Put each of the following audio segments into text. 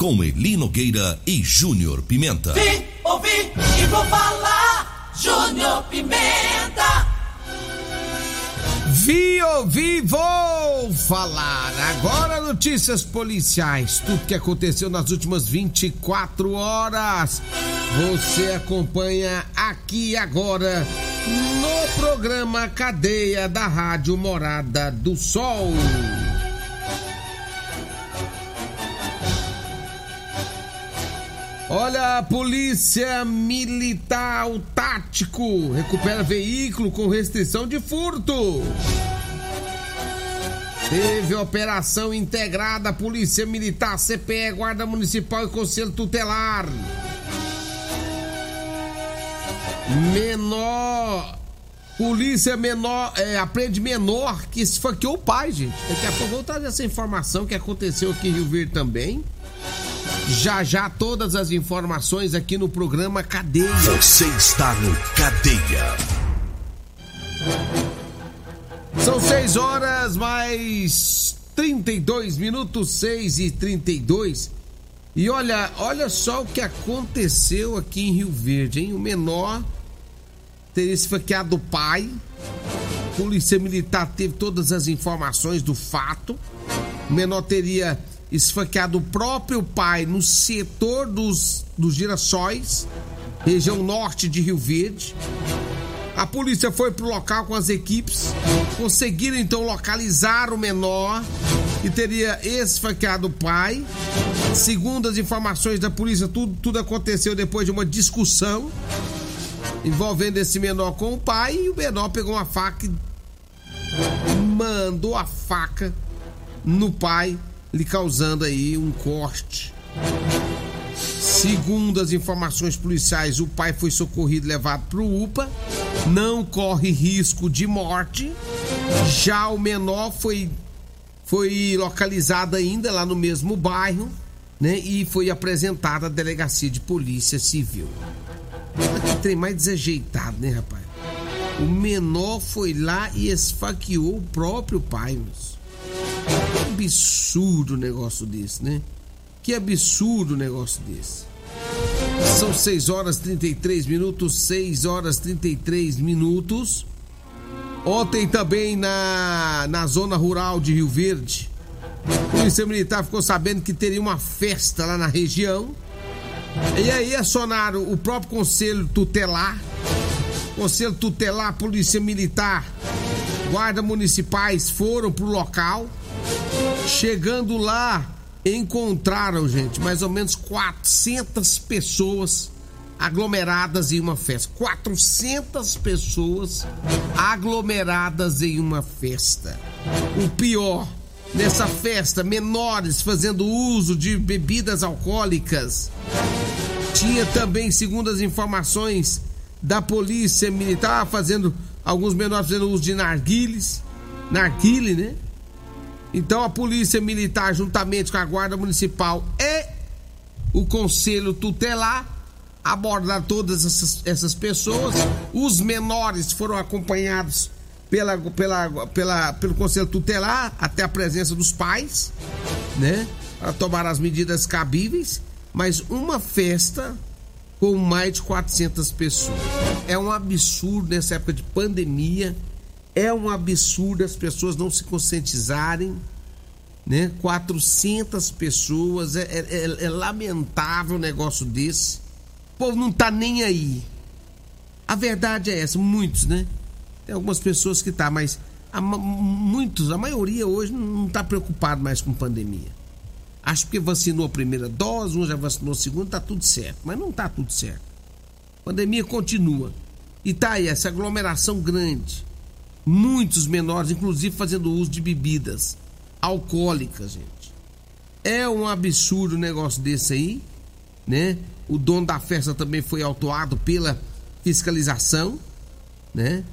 Com Eli Nogueira e Júnior Pimenta. Vim, ouvi e vou falar. Júnior Pimenta. Vi, ouvi, vou falar. Agora notícias policiais. Tudo que aconteceu nas últimas 24 horas. Você acompanha aqui agora no programa Cadeia da Rádio Morada do Sol. Olha, a polícia militar tático recupera veículo com restrição de furto. Teve operação integrada Polícia Militar, CPE, Guarda Municipal e Conselho Tutelar. Menor. Polícia menor, é, aprende menor que esfaqueou o pai, gente. Daqui a pouco vou trazer essa informação que aconteceu aqui em Rio Verde também. Já já todas as informações aqui no programa Cadeia. Você está no Cadeia. São 6 horas mais 32 minutos, 6 e 32. E olha, olha só o que aconteceu aqui em Rio Verde, hein? O menor teria esfaqueado o pai. Polícia Militar teve todas as informações do fato. O menor teria esfaqueado o próprio pai no setor dos, dos girassóis, região norte de Rio Verde. A polícia foi pro local com as equipes, conseguiram então localizar o menor que teria esfaqueado o pai. Segundo as informações da polícia, tudo, tudo aconteceu depois de uma discussão envolvendo esse menor com o pai e o menor pegou uma faca e mandou a faca no pai lhe causando aí um corte. Segundo as informações policiais, o pai foi socorrido e levado para o UPA, não corre risco de morte. Já o menor foi foi localizado ainda lá no mesmo bairro, né? E foi apresentado à delegacia de polícia civil. Que trem mais desajeitado, né, rapaz? O menor foi lá e esfaqueou o próprio pai, moço. Absurdo negócio desse, né? Que absurdo negócio desse. São 6 horas 33 minutos, 6 horas 33 minutos. Ontem também na, na zona rural de Rio Verde, a Polícia Militar ficou sabendo que teria uma festa lá na região. E aí acionaram o próprio Conselho Tutelar, Conselho Tutelar, Polícia Militar, Guarda Municipais foram pro local. Chegando lá, encontraram, gente, mais ou menos 400 pessoas aglomeradas em uma festa. 400 pessoas aglomeradas em uma festa. O pior, nessa festa, menores fazendo uso de bebidas alcoólicas. Tinha também, segundo as informações da polícia militar, fazendo alguns menores fazendo uso de narguiles, narguile, né? Então a polícia militar, juntamente com a guarda municipal e o conselho tutelar, abordaram todas essas, essas pessoas. Os menores foram acompanhados pela, pela, pela, pelo conselho tutelar até a presença dos pais, né? Para tomar as medidas cabíveis. Mas uma festa com mais de 400 pessoas. É um absurdo nessa época de pandemia. É um absurdo as pessoas não se conscientizarem né? 400 pessoas, é, é, é, é lamentável um negócio desse. O povo não tá nem aí. A verdade é essa, muitos, né? Tem algumas pessoas que tá, mas a, muitos, a maioria hoje não tá preocupado mais com pandemia. Acho que vacinou a primeira dose, um já vacinou a segunda, tá tudo certo. Mas não tá tudo certo. A pandemia continua. E tá aí, essa aglomeração grande. Muitos menores, inclusive fazendo uso de bebidas alcoólicas, gente. É um absurdo um negócio desse aí, né? O dono da festa também foi autuado pela fiscalização, né?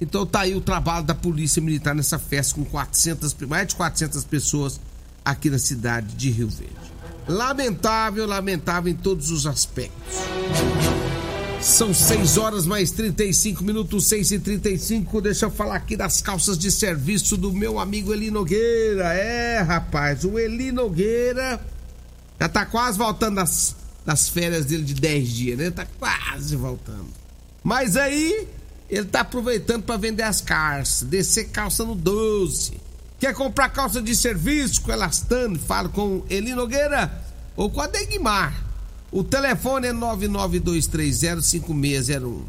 Então tá aí o trabalho da Polícia Militar nessa festa com 400, mais de 400 pessoas aqui na cidade de Rio Verde. Lamentável, lamentável em todos os aspectos. São 6 horas mais 35 minutos, 6 e 35 Deixa eu falar aqui das calças de serviço do meu amigo Eli Nogueira. É, rapaz, o Eli Nogueira já tá quase voltando das, das férias dele de 10 dias, né? Tá quase voltando. Mas aí, ele tá aproveitando para vender as calças, descer calça no 12. Quer comprar calça de serviço com elastano? Fala com Eli Nogueira ou com a Degmar. O telefone é 992305601.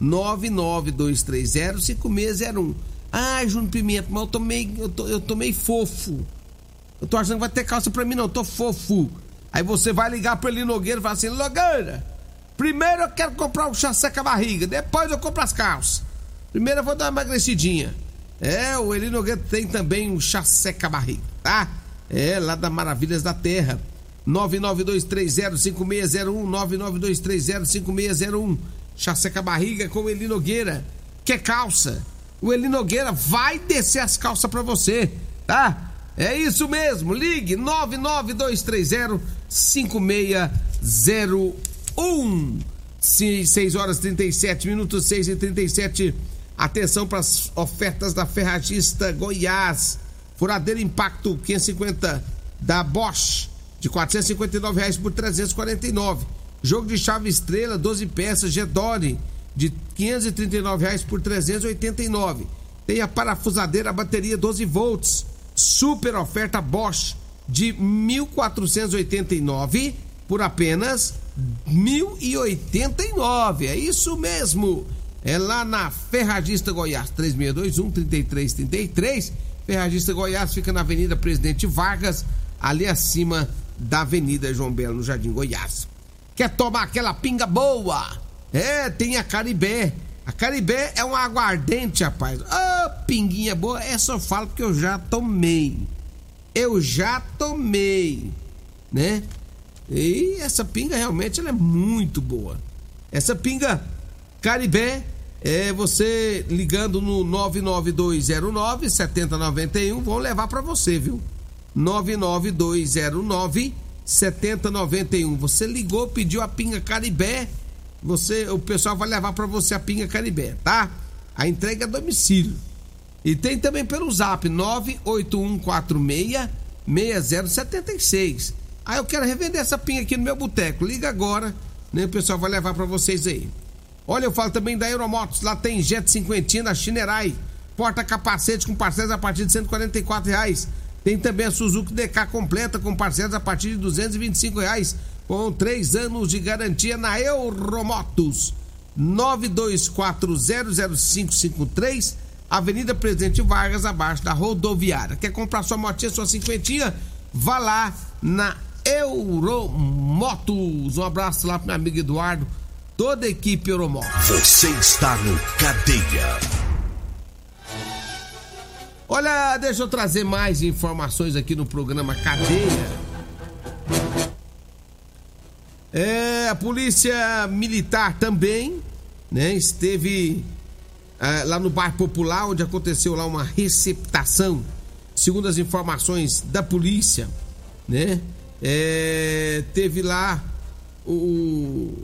992305601. Ai, Júnior Pimenta, mas eu tomei, eu, tô, eu tomei fofo. Eu tô achando que vai ter calça pra mim, não, eu tô fofo. Aí você vai ligar pro Eli Nogueira e fala assim: Nogueira, primeiro eu quero comprar o chá seca barriga, depois eu compro as calças. Primeiro eu vou dar uma emagrecidinha. É, o Eli Nogueira tem também um chá seca barriga, tá? É, lá da Maravilhas da Terra. 992305601, 992305601. Chá seca barriga com Eli Nogueira. Quer calça? O Eli Nogueira vai descer as calças para você, tá? É isso mesmo, ligue 992305601. 6 horas 37 minutos, 6 e 37 minutos. Atenção para as ofertas da Ferragista Goiás. Furadeira Impacto 550 da Bosch de 459 reais por 349. Jogo de chave estrela 12 peças Gedore de 539 reais por 389. Tem a parafusadeira bateria 12 volts. Super oferta Bosch de 1489 por apenas 1089. É isso mesmo. É lá na Ferragista Goiás, 3621-3333. Ferragista Goiás fica na Avenida Presidente Vargas, ali acima da Avenida João Belo, no Jardim Goiás. Quer tomar aquela pinga boa? É, tem a Caribé. A Caribé é um aguardente, rapaz. Ô, oh, pinguinha boa. Essa eu falo porque eu já tomei. Eu já tomei, né? E essa pinga realmente ela é muito boa. Essa pinga Caribé é você ligando no 99209 7091, vão levar para você, viu? 99209 7091. Você ligou, pediu a pinga Caribé, você, o pessoal vai levar para você a pinga Caribé, tá? A entrega é a domicílio. E tem também pelo Zap 98146 6076. Ah, eu quero revender essa pinga aqui no meu boteco. Liga agora, né? O pessoal vai levar para vocês aí. Olha, eu falo também da Aeromotos, lá tem Jet 50 na Chinerai, porta-capacete com parcelas a partir de 144 reais. Tem também a Suzuki DK completa com parcelas a partir de 225 reais, com três anos de garantia na Euromotos. 924005553, Avenida Presidente Vargas, abaixo da rodoviária. Quer comprar sua motinha, sua cinquentinha? Vá lá na Euromotos. Um abraço lá pro meu amigo Eduardo toda a equipe Euromotos. Você está no Cadeia. Olha, deixa eu trazer mais informações aqui no programa Cadeia. É, a polícia militar também, né, esteve é, lá no bairro Popular, onde aconteceu lá uma receptação, segundo as informações da polícia, né, é, teve lá o,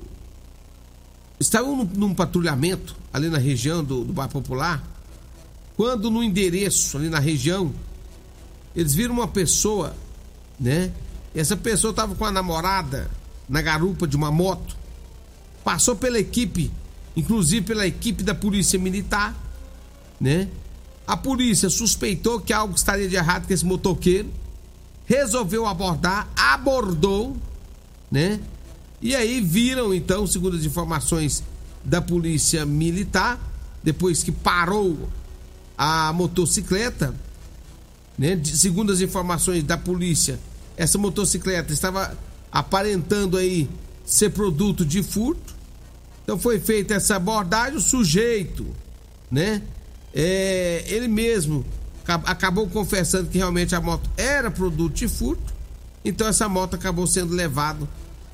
estavam num, num, patrulhamento ali na região do, do Bairro Popular, quando no endereço ali na região, eles viram uma pessoa, né? Essa pessoa estava com a namorada na garupa de uma moto, passou pela equipe, inclusive pela equipe da polícia militar, né? A polícia suspeitou que algo estaria de errado com esse motoqueiro, resolveu abordar, abordou, né? E aí viram, então, segundo as informações da polícia militar, depois que parou a motocicleta, né? Segundo as informações da polícia, essa motocicleta estava aparentando aí ser produto de furto. Então foi feita essa abordagem, o sujeito, né? É, ele mesmo acabou confessando que realmente a moto era produto de furto. Então essa moto acabou sendo levada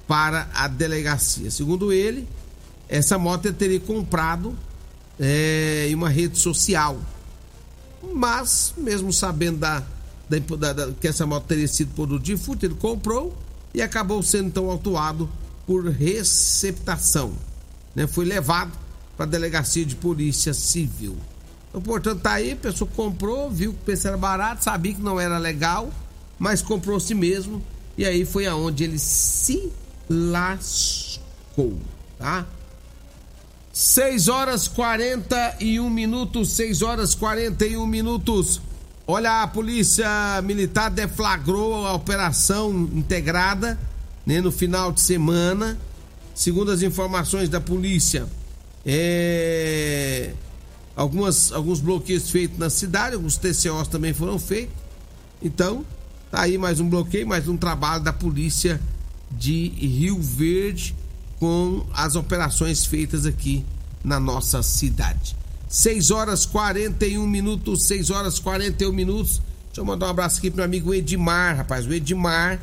para a delegacia. Segundo ele, essa moto ele teria comprado é, em uma rede social. Mas, mesmo sabendo da, da, da, que essa moto teria sido produto de furto, ele comprou e acabou sendo então autuado por receptação. Né? Foi levado para a delegacia de polícia civil. Então, portanto, tá aí, a pessoa comprou, viu que o preço era barato, sabia que não era legal, mas comprou si mesmo. E aí foi aonde ele se lascou, tá? 6 horas 41 minutos, 6 horas 41 minutos. Olha, a polícia militar deflagrou a operação integrada né, no final de semana. Segundo as informações da polícia, é, algumas, alguns bloqueios feitos na cidade, alguns TCOs também foram feitos. Então, tá aí mais um bloqueio, mais um trabalho da polícia de Rio Verde com as operações feitas aqui na nossa cidade. 6 horas 41 minutos, 6 horas 41 minutos. Deixa eu mandar um abraço aqui pro meu amigo Edmar, rapaz. O Edmar,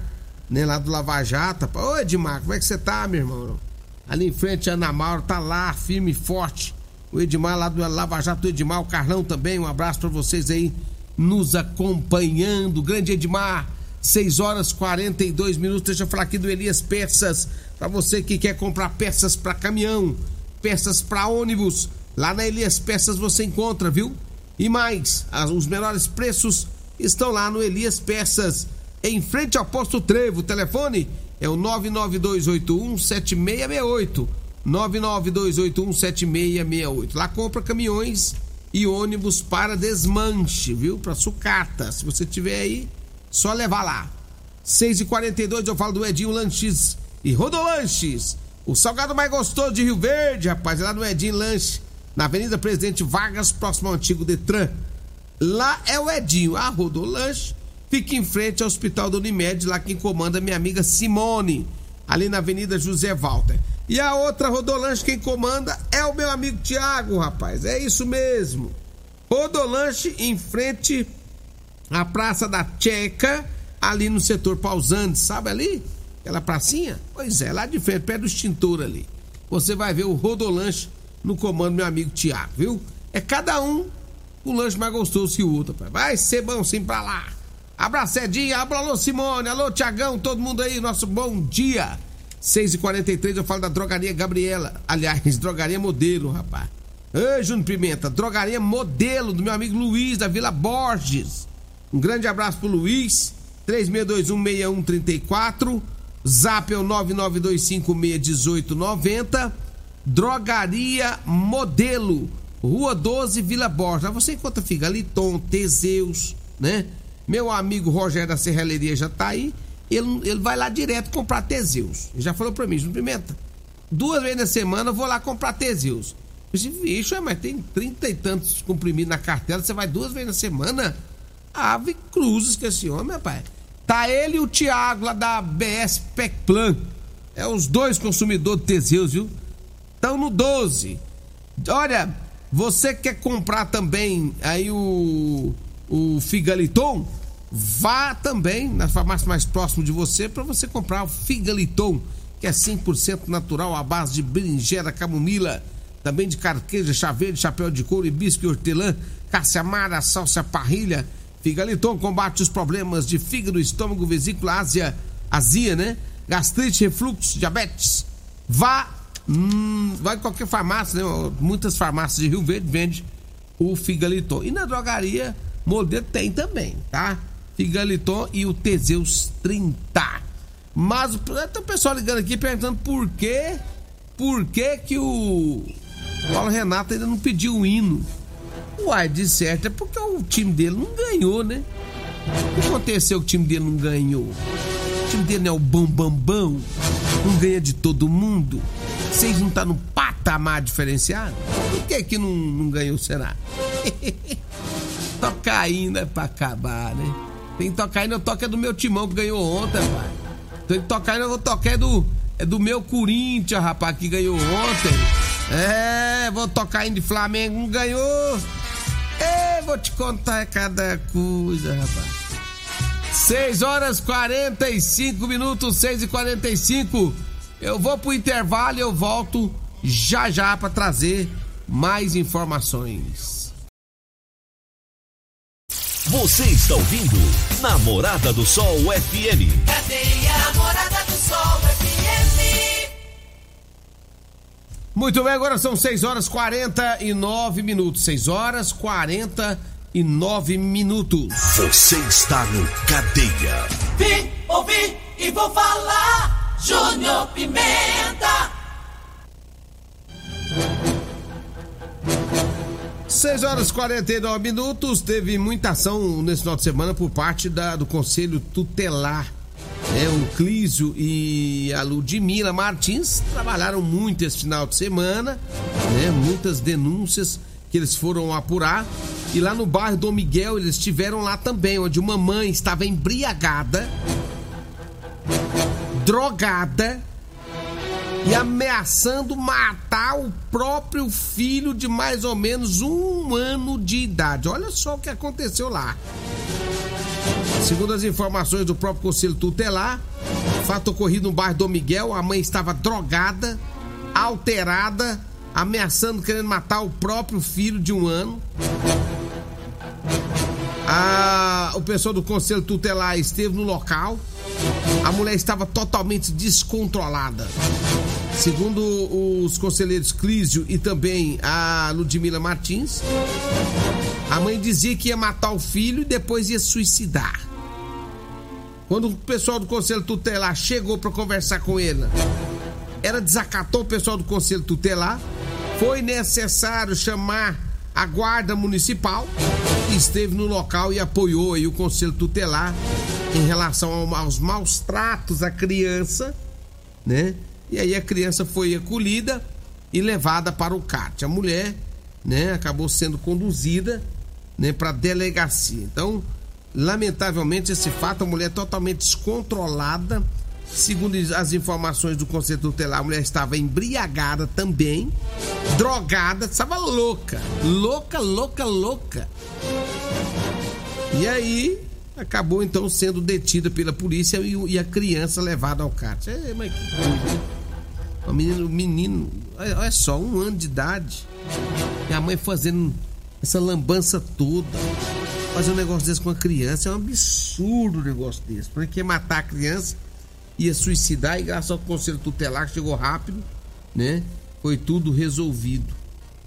né, lá do Lava Jato. Ô Edmar, como é que você tá, meu irmão? Ali em frente Ana Mauro, tá lá, firme e forte o Edmar lá do Lava Jato, o Edmar, o Carlão também, um abraço para vocês aí nos acompanhando. Grande Edmar, 6 horas 42 minutos. Deixa eu falar aqui do Elias Peças, para você que quer comprar peças para caminhão, peças para ônibus. Lá na Elias Peças você encontra, viu? E mais, os menores preços estão lá no Elias Peças, em frente ao posto Trevo. O telefone é o 99281 7668. 992817668. Lá compra caminhões e ônibus para desmanche, viu? Para sucata. Se você tiver aí, só levar lá. 6h42 eu falo do Edinho Lanches e Rodolanches. O salgado mais gostoso de Rio Verde, rapaz, é lá no Edinho Lanche, na Avenida Presidente Vargas, próximo ao antigo Detran. Lá é o Edinho. A Rodolanche fica em frente ao Hospital do Unimed, lá quem comanda é minha amiga Simone, ali na Avenida José Walter. E a outra Rodolanche, quem comanda é o meu amigo Tiago, rapaz. É isso mesmo. Rodolanche em frente à Praça da Checa, ali no setor Pausantes, sabe ali? Aquela pracinha? Pois é, lá de frente, perto do extintor ali. Você vai ver o Rodolanche no comando, meu amigo Tiago, viu? É cada um o lanche mais gostoso que o outro. Vai ser bom sim pra lá. Abraçadinha, alô Simone, alô Tiagão, todo mundo aí, nosso bom dia. 6h43 eu falo da drogaria Gabriela. Aliás, drogaria modelo, rapaz. Ei, Júnior Pimenta, drogaria modelo do meu amigo Luiz da Vila Borges. Um grande abraço pro Luiz. 36216134. Zap é o 992561890. Drogaria Modelo, Rua 12, Vila Borges. Você encontra Figaliton, Teseus, né? Meu amigo Rogério da Serralheria já tá aí ele, ele vai lá direto comprar Teseus. Ele já falou pra mim, João Pimenta, duas vezes na semana eu vou lá comprar Teseus. Eu disse, vixe, mas tem trinta e tantos comprimidos na cartela, você vai duas vezes na semana? Ave cruzes que esse homem, rapaz. Tá ele e o Thiago lá da BS Pecplan. É os dois consumidores Teseus, viu? Estão no 12. Olha, você quer comprar também aí o, o Figaliton? Vá também na farmácia mais próxima de você para você comprar o Figaliton, que é 100% natural à base de berinjela, camomila, também de carqueja, chá verde, chapéu de couro, hibisco e hortelã, caça-amara, salsa parrilha. Figaliton combate os problemas de fígado, estômago, vesícula, ásia, azia, né? Gastrite, refluxo, diabetes. Vá, hum, vai em qualquer farmácia, né? Muitas farmácias de Rio Verde vende o Figaliton. E na drogaria, modelo tem também, tá? Figaliton e o Teseus 30. Mas tem o pessoal ligando aqui perguntando por que, por que que o Paulo Renato ainda não pediu o hino. Uai, de certo, é porque o time dele não ganhou, né? O que aconteceu que o time dele não ganhou? O time dele não é o bambambam, bam, bam, não ganha de todo mundo. Vocês não tá no patamar diferenciado? Por que que não, não ganhou, será? ainda é pra acabar, né? Tem que tocar ainda, toca é do meu timão que ganhou ontem, pai. Tem ainda, eu vou tocar é do, é do meu Corinthians, rapaz, que ganhou ontem. É, vou tocar ainda de Flamengo, não ganhou. Vou te contar cada coisa, rapaz. 6 horas 45 minutos, 6 e 45 Eu vou pro intervalo e eu volto já já para trazer mais informações. Você está ouvindo Namorada do Sol FM. Cadê a Namorada Muito bem, agora são 6 horas 49 minutos. 6 horas 49 minutos. Você está no Cadeia. Vim, ouvi e vou falar. Júnior Pimenta. 6 horas e 49 minutos. Teve muita ação nesse final de semana por parte da, do Conselho Tutelar. É, o Clísio e a Ludmila Martins trabalharam muito esse final de semana, né? Muitas denúncias que eles foram apurar. E lá no bairro Dom Miguel, eles estiveram lá também, onde uma mãe estava embriagada, drogada e ameaçando matar o próprio filho de mais ou menos um ano de idade. Olha só o que aconteceu lá. Segundo as informações do próprio Conselho Tutelar, fato ocorrido no bairro Dom Miguel, a mãe estava drogada, alterada, ameaçando, querendo matar o próprio filho de um ano. A, o pessoal do Conselho Tutelar esteve no local. A mulher estava totalmente descontrolada. Segundo os conselheiros Clísio e também a Ludmila Martins, a mãe dizia que ia matar o filho e depois ia suicidar. Quando o pessoal do conselho tutelar chegou para conversar com ele, ela desacatou o pessoal do conselho tutelar. Foi necessário chamar a guarda municipal, que esteve no local e apoiou o conselho tutelar em relação aos maus tratos à criança, né? E aí a criança foi acolhida e levada para o CAT. A mulher, né, acabou sendo conduzida, né, para delegacia. Então, lamentavelmente esse fato, a mulher totalmente descontrolada. Segundo as informações do Conselho Tutelar, a mulher estava embriagada também, drogada, estava louca, louca, louca, louca. E aí acabou então sendo detida pela polícia e, a criança levada ao CAT. É, mas. O menino, menino, olha só, um ano de idade. E a mãe fazendo essa lambança toda. Fazer um negócio desse com a criança é um absurdo um negócio desse. Porque ia matar a criança, ia suicidar e graças ao conselho tutelar que chegou rápido, né? Foi tudo resolvido.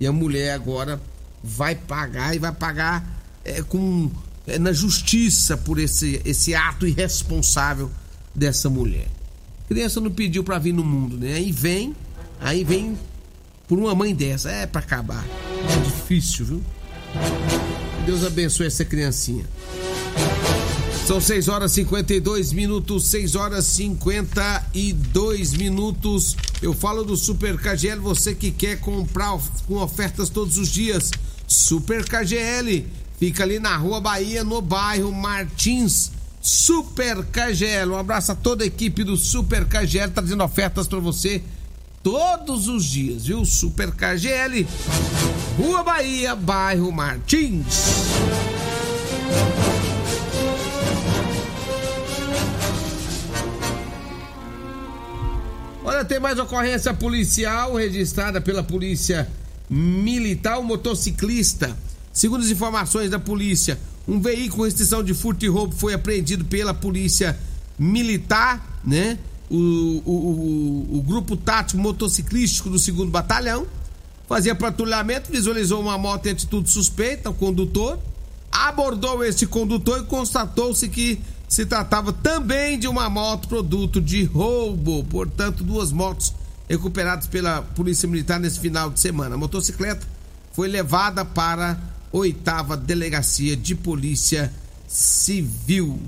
E a mulher agora vai pagar e vai pagar é, com é, na justiça por esse, esse ato irresponsável dessa mulher. Criança não pediu para vir no mundo, né? Aí vem, aí vem por uma mãe dessa. É para acabar. É difícil, viu? Deus abençoe essa criancinha. São 6 horas e 52 minutos, 6 horas e 52 minutos. Eu falo do Super KGL, você que quer comprar com ofertas todos os dias. Super KGL, fica ali na Rua Bahia, no bairro Martins Super KGL. Um abraço a toda a equipe do Super KGL, trazendo ofertas para você todos os dias, viu? Super KGL, Rua Bahia, bairro Martins. Olha, tem mais ocorrência policial registrada pela Polícia Militar. Motociclista, segundo as informações da polícia, um veículo com restrição de furto e roubo foi apreendido pela polícia militar, né? O, o, o, o grupo tático motociclístico do segundo batalhão fazia patrulhamento, visualizou uma moto em atitude suspeita, o condutor abordou esse condutor e constatou-se que se tratava também de uma moto produto de roubo, portanto, duas motos recuperadas pela Polícia Militar nesse final de semana. A motocicleta foi levada para oitava Delegacia de Polícia Civil.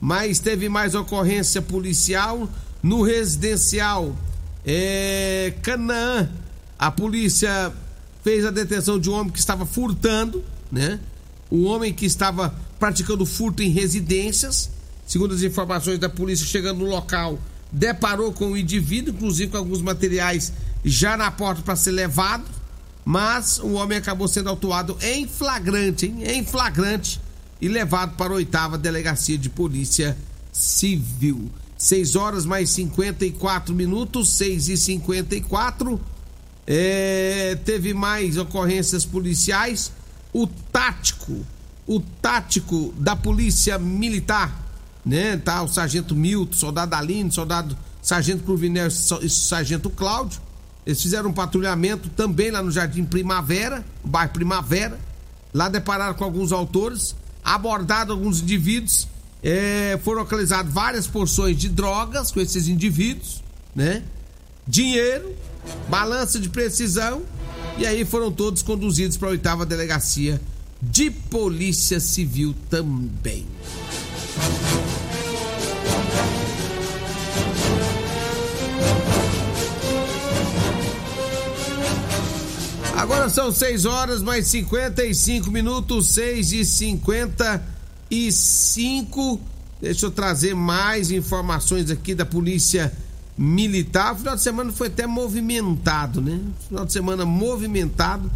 Mas teve mais ocorrência policial no residencial é, Canaã. A polícia fez a detenção de um homem que estava furtando, né? O homem que estava praticando furto em residências. Segundo as informações da polícia, chegando no local, deparou com o indivíduo, inclusive com alguns materiais já na porta para ser levado. Mas o homem acabou sendo autuado em flagrante, hein? Em flagrante e levado para a oitava delegacia de polícia civil. 6 horas mais 54 minutos, 6 e 54 é, Teve mais ocorrências policiais. O tático, o tático da polícia militar, né? Tá o sargento Milton, soldado Aline, soldado sargento Cruvinel e sargento Cláudio. Eles fizeram um patrulhamento também lá no Jardim Primavera, bairro Primavera. Lá depararam com alguns autores, abordado alguns indivíduos é, foram localizadas várias porções de drogas com esses indivíduos, né? Dinheiro, balança de precisão, e aí foram todos conduzidos para a oitava delegacia de Polícia Civil também. Agora são 6 horas mais 55 minutos, 6 e 50 e cinco. Deixa eu trazer mais informações aqui da Polícia Militar. O final de semana foi até movimentado, né? Final de semana movimentado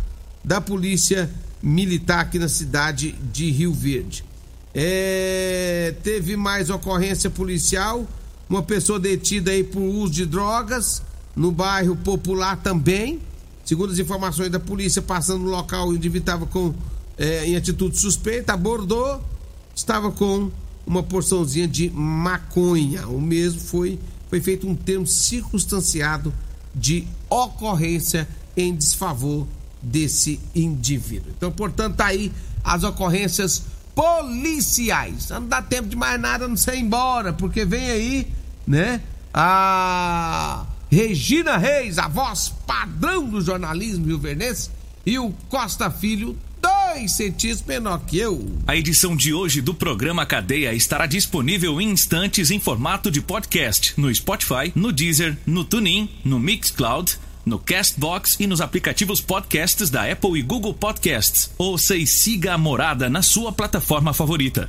da Polícia Militar aqui na cidade de Rio Verde. É, teve mais ocorrência policial, uma pessoa detida aí por uso de drogas no bairro Popular também. Segundo as informações da polícia, passando no local, o indivíduo estava com é, em atitude suspeita, abordou estava com uma porçãozinha de maconha. O mesmo foi, foi feito um termo circunstanciado de ocorrência em desfavor desse indivíduo. Então, portanto, tá aí as ocorrências policiais. Não dá tempo de mais nada não ser embora, porque vem aí, né? A Regina Reis, a voz padrão do jornalismo rio-vernense, e o Costa Filho dois centímetros menor que eu. A edição de hoje do programa Cadeia estará disponível em instantes em formato de podcast no Spotify, no Deezer, no TuneIn, no Mixcloud, no Castbox e nos aplicativos podcasts da Apple e Google Podcasts. Ouça e siga a Morada na sua plataforma favorita.